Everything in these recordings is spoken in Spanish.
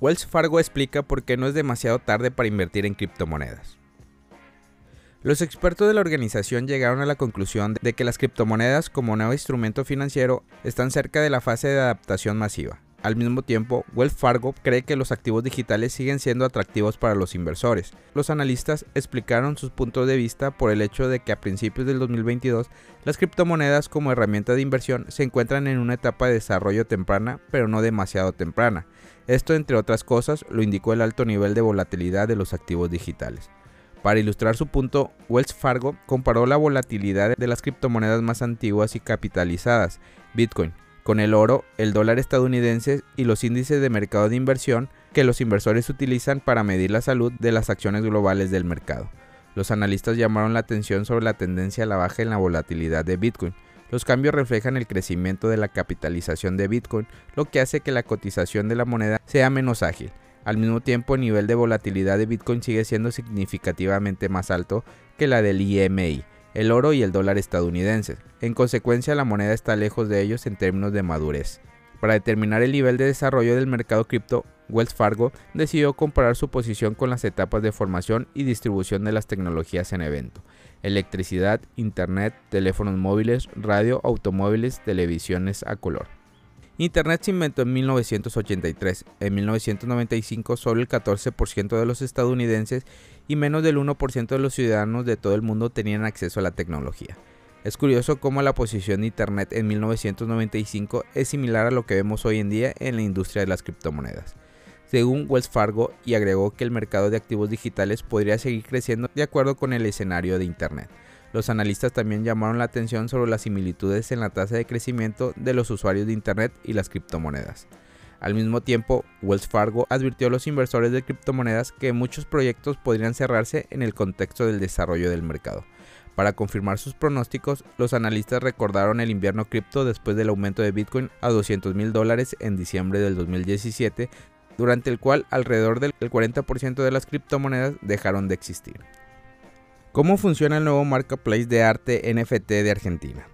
Wells Fargo explica por qué no es demasiado tarde para invertir en criptomonedas. Los expertos de la organización llegaron a la conclusión de que las criptomonedas como nuevo instrumento financiero están cerca de la fase de adaptación masiva. Al mismo tiempo, Wells Fargo cree que los activos digitales siguen siendo atractivos para los inversores. Los analistas explicaron sus puntos de vista por el hecho de que a principios del 2022 las criptomonedas como herramienta de inversión se encuentran en una etapa de desarrollo temprana, pero no demasiado temprana. Esto, entre otras cosas, lo indicó el alto nivel de volatilidad de los activos digitales. Para ilustrar su punto, Wells Fargo comparó la volatilidad de las criptomonedas más antiguas y capitalizadas, Bitcoin, con el oro, el dólar estadounidense y los índices de mercado de inversión que los inversores utilizan para medir la salud de las acciones globales del mercado. Los analistas llamaron la atención sobre la tendencia a la baja en la volatilidad de Bitcoin. Los cambios reflejan el crecimiento de la capitalización de Bitcoin, lo que hace que la cotización de la moneda sea menos ágil. Al mismo tiempo, el nivel de volatilidad de Bitcoin sigue siendo significativamente más alto que la del IMI, el oro y el dólar estadounidenses. En consecuencia, la moneda está lejos de ellos en términos de madurez. Para determinar el nivel de desarrollo del mercado cripto, Wells Fargo decidió comparar su posición con las etapas de formación y distribución de las tecnologías en evento. Electricidad, Internet, teléfonos móviles, radio, automóviles, televisiones a color. Internet se inventó en 1983. En 1995 solo el 14% de los estadounidenses y menos del 1% de los ciudadanos de todo el mundo tenían acceso a la tecnología. Es curioso cómo la posición de Internet en 1995 es similar a lo que vemos hoy en día en la industria de las criptomonedas. Según Wells Fargo, y agregó que el mercado de activos digitales podría seguir creciendo de acuerdo con el escenario de Internet. Los analistas también llamaron la atención sobre las similitudes en la tasa de crecimiento de los usuarios de Internet y las criptomonedas. Al mismo tiempo, Wells Fargo advirtió a los inversores de criptomonedas que muchos proyectos podrían cerrarse en el contexto del desarrollo del mercado. Para confirmar sus pronósticos, los analistas recordaron el invierno cripto después del aumento de Bitcoin a 200 mil dólares en diciembre del 2017, durante el cual alrededor del 40% de las criptomonedas dejaron de existir. ¿Cómo funciona el nuevo marketplace de arte NFT de Argentina?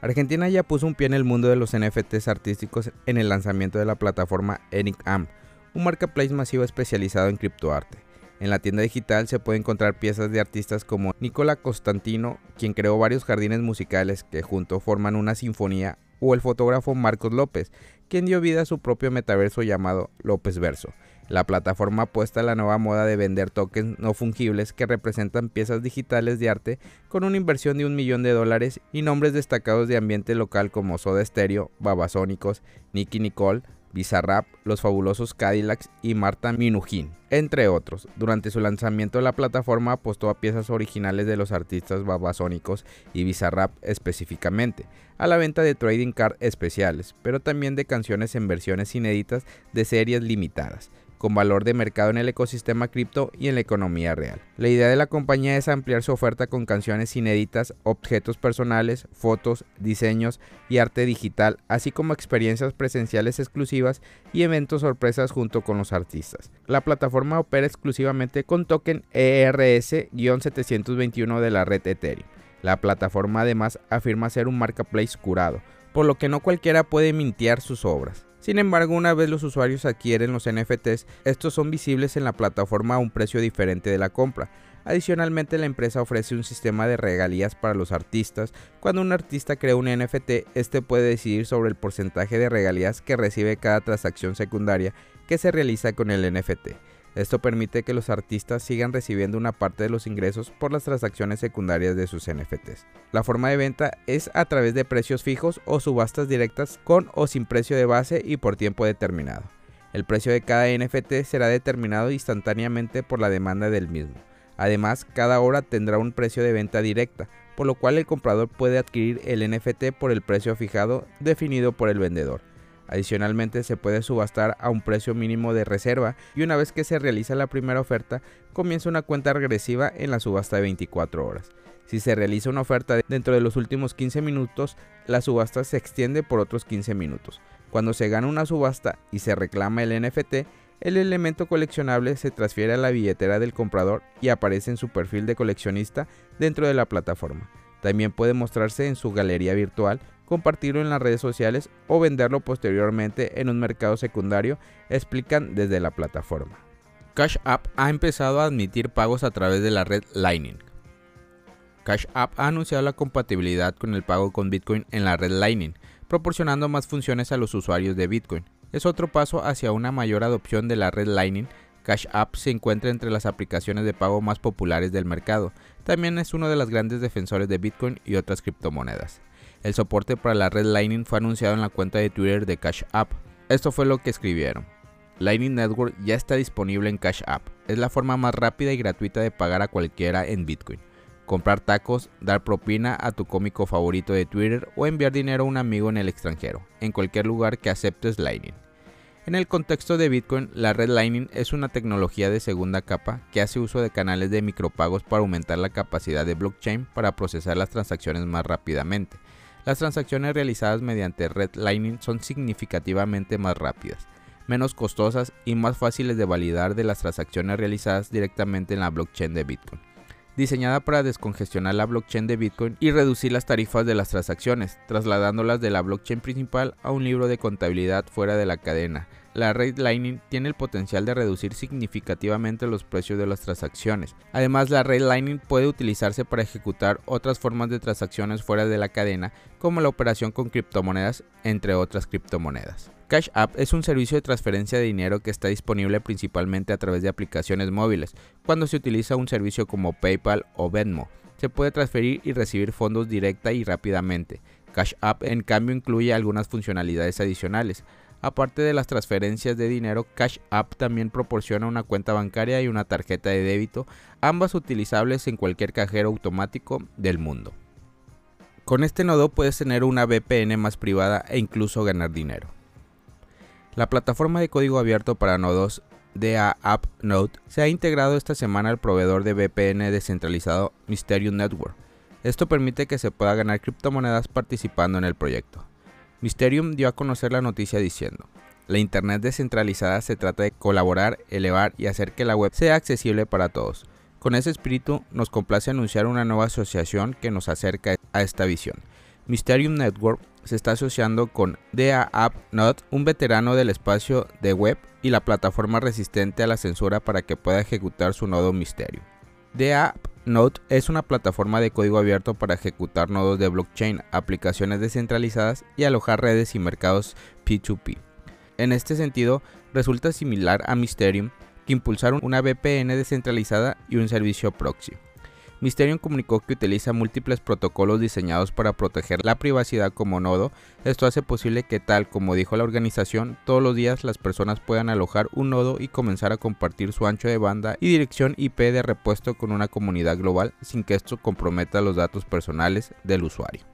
Argentina ya puso un pie en el mundo de los NFTs artísticos en el lanzamiento de la plataforma Am, un marketplace masivo especializado en criptoarte. En la tienda digital se puede encontrar piezas de artistas como Nicola Constantino, quien creó varios jardines musicales que juntos forman una sinfonía, o el fotógrafo Marcos López, quien dio vida a su propio metaverso llamado López Verso, la plataforma apuesta a la nueva moda de vender tokens no fungibles que representan piezas digitales de arte con una inversión de un millón de dólares y nombres destacados de ambiente local como Soda Stereo, Babasónicos, Nicky Nicole, Bizarrap, Los Fabulosos Cadillacs y Marta Minujín, entre otros. Durante su lanzamiento la plataforma apostó a piezas originales de los artistas babasónicos y Bizarrap específicamente, a la venta de trading card especiales, pero también de canciones en versiones inéditas de series limitadas con valor de mercado en el ecosistema cripto y en la economía real. La idea de la compañía es ampliar su oferta con canciones inéditas, objetos personales, fotos, diseños y arte digital, así como experiencias presenciales exclusivas y eventos sorpresas junto con los artistas. La plataforma opera exclusivamente con token ERS-721 de la red Ethereum. La plataforma además afirma ser un marketplace curado, por lo que no cualquiera puede mintear sus obras. Sin embargo, una vez los usuarios adquieren los NFTs, estos son visibles en la plataforma a un precio diferente de la compra. Adicionalmente, la empresa ofrece un sistema de regalías para los artistas. Cuando un artista crea un NFT, este puede decidir sobre el porcentaje de regalías que recibe cada transacción secundaria que se realiza con el NFT. Esto permite que los artistas sigan recibiendo una parte de los ingresos por las transacciones secundarias de sus NFTs. La forma de venta es a través de precios fijos o subastas directas con o sin precio de base y por tiempo determinado. El precio de cada NFT será determinado instantáneamente por la demanda del mismo. Además, cada hora tendrá un precio de venta directa, por lo cual el comprador puede adquirir el NFT por el precio fijado definido por el vendedor. Adicionalmente se puede subastar a un precio mínimo de reserva y una vez que se realiza la primera oferta comienza una cuenta regresiva en la subasta de 24 horas. Si se realiza una oferta dentro de los últimos 15 minutos, la subasta se extiende por otros 15 minutos. Cuando se gana una subasta y se reclama el NFT, el elemento coleccionable se transfiere a la billetera del comprador y aparece en su perfil de coleccionista dentro de la plataforma. También puede mostrarse en su galería virtual compartirlo en las redes sociales o venderlo posteriormente en un mercado secundario, explican desde la plataforma. Cash App ha empezado a admitir pagos a través de la red Lightning. Cash App ha anunciado la compatibilidad con el pago con Bitcoin en la red Lightning, proporcionando más funciones a los usuarios de Bitcoin. Es otro paso hacia una mayor adopción de la red Lightning. Cash App se encuentra entre las aplicaciones de pago más populares del mercado. También es uno de los grandes defensores de Bitcoin y otras criptomonedas. El soporte para la red Lightning fue anunciado en la cuenta de Twitter de Cash App. Esto fue lo que escribieron. Lightning Network ya está disponible en Cash App. Es la forma más rápida y gratuita de pagar a cualquiera en Bitcoin. Comprar tacos, dar propina a tu cómico favorito de Twitter o enviar dinero a un amigo en el extranjero, en cualquier lugar que aceptes Lightning. En el contexto de Bitcoin, la red Lightning es una tecnología de segunda capa que hace uso de canales de micropagos para aumentar la capacidad de blockchain para procesar las transacciones más rápidamente. Las transacciones realizadas mediante red Lightning son significativamente más rápidas, menos costosas y más fáciles de validar de las transacciones realizadas directamente en la blockchain de Bitcoin. Diseñada para descongestionar la blockchain de Bitcoin y reducir las tarifas de las transacciones, trasladándolas de la blockchain principal a un libro de contabilidad fuera de la cadena. La red Lightning tiene el potencial de reducir significativamente los precios de las transacciones. Además, la red Lightning puede utilizarse para ejecutar otras formas de transacciones fuera de la cadena, como la operación con criptomonedas, entre otras criptomonedas. Cash App es un servicio de transferencia de dinero que está disponible principalmente a través de aplicaciones móviles. Cuando se utiliza un servicio como PayPal o Venmo, se puede transferir y recibir fondos directa y rápidamente. Cash App en cambio incluye algunas funcionalidades adicionales. Aparte de las transferencias de dinero, Cash App también proporciona una cuenta bancaria y una tarjeta de débito, ambas utilizables en cualquier cajero automático del mundo. Con este nodo puedes tener una VPN más privada e incluso ganar dinero. La plataforma de código abierto para nodos DA App Node se ha integrado esta semana al proveedor de VPN descentralizado Mysterium Network. Esto permite que se pueda ganar criptomonedas participando en el proyecto. Mysterium dio a conocer la noticia diciendo, la Internet descentralizada se trata de colaborar, elevar y hacer que la web sea accesible para todos. Con ese espíritu nos complace anunciar una nueva asociación que nos acerca a esta visión. Mysterium Network se está asociando con DA App Node, un veterano del espacio de web y la plataforma resistente a la censura para que pueda ejecutar su nodo Mysterium. DA App Node es una plataforma de código abierto para ejecutar nodos de blockchain, aplicaciones descentralizadas y alojar redes y mercados P2P. En este sentido, resulta similar a Mysterium, que impulsaron una VPN descentralizada y un servicio proxy. Mysterium comunicó que utiliza múltiples protocolos diseñados para proteger la privacidad como nodo. Esto hace posible que, tal como dijo la organización, todos los días las personas puedan alojar un nodo y comenzar a compartir su ancho de banda y dirección IP de repuesto con una comunidad global sin que esto comprometa los datos personales del usuario.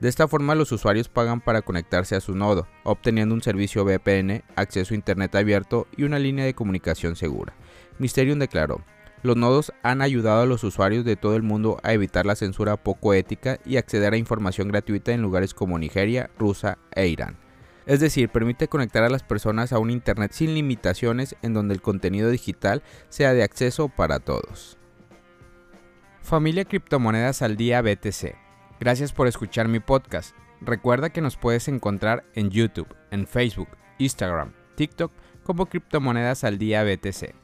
De esta forma los usuarios pagan para conectarse a su nodo, obteniendo un servicio VPN, acceso a Internet abierto y una línea de comunicación segura. Mysterium declaró, los nodos han ayudado a los usuarios de todo el mundo a evitar la censura poco ética y acceder a información gratuita en lugares como Nigeria, Rusia e Irán. Es decir, permite conectar a las personas a un Internet sin limitaciones en donde el contenido digital sea de acceso para todos. Familia Criptomonedas al Día BTC. Gracias por escuchar mi podcast. Recuerda que nos puedes encontrar en YouTube, en Facebook, Instagram, TikTok como Criptomonedas al Día BTC.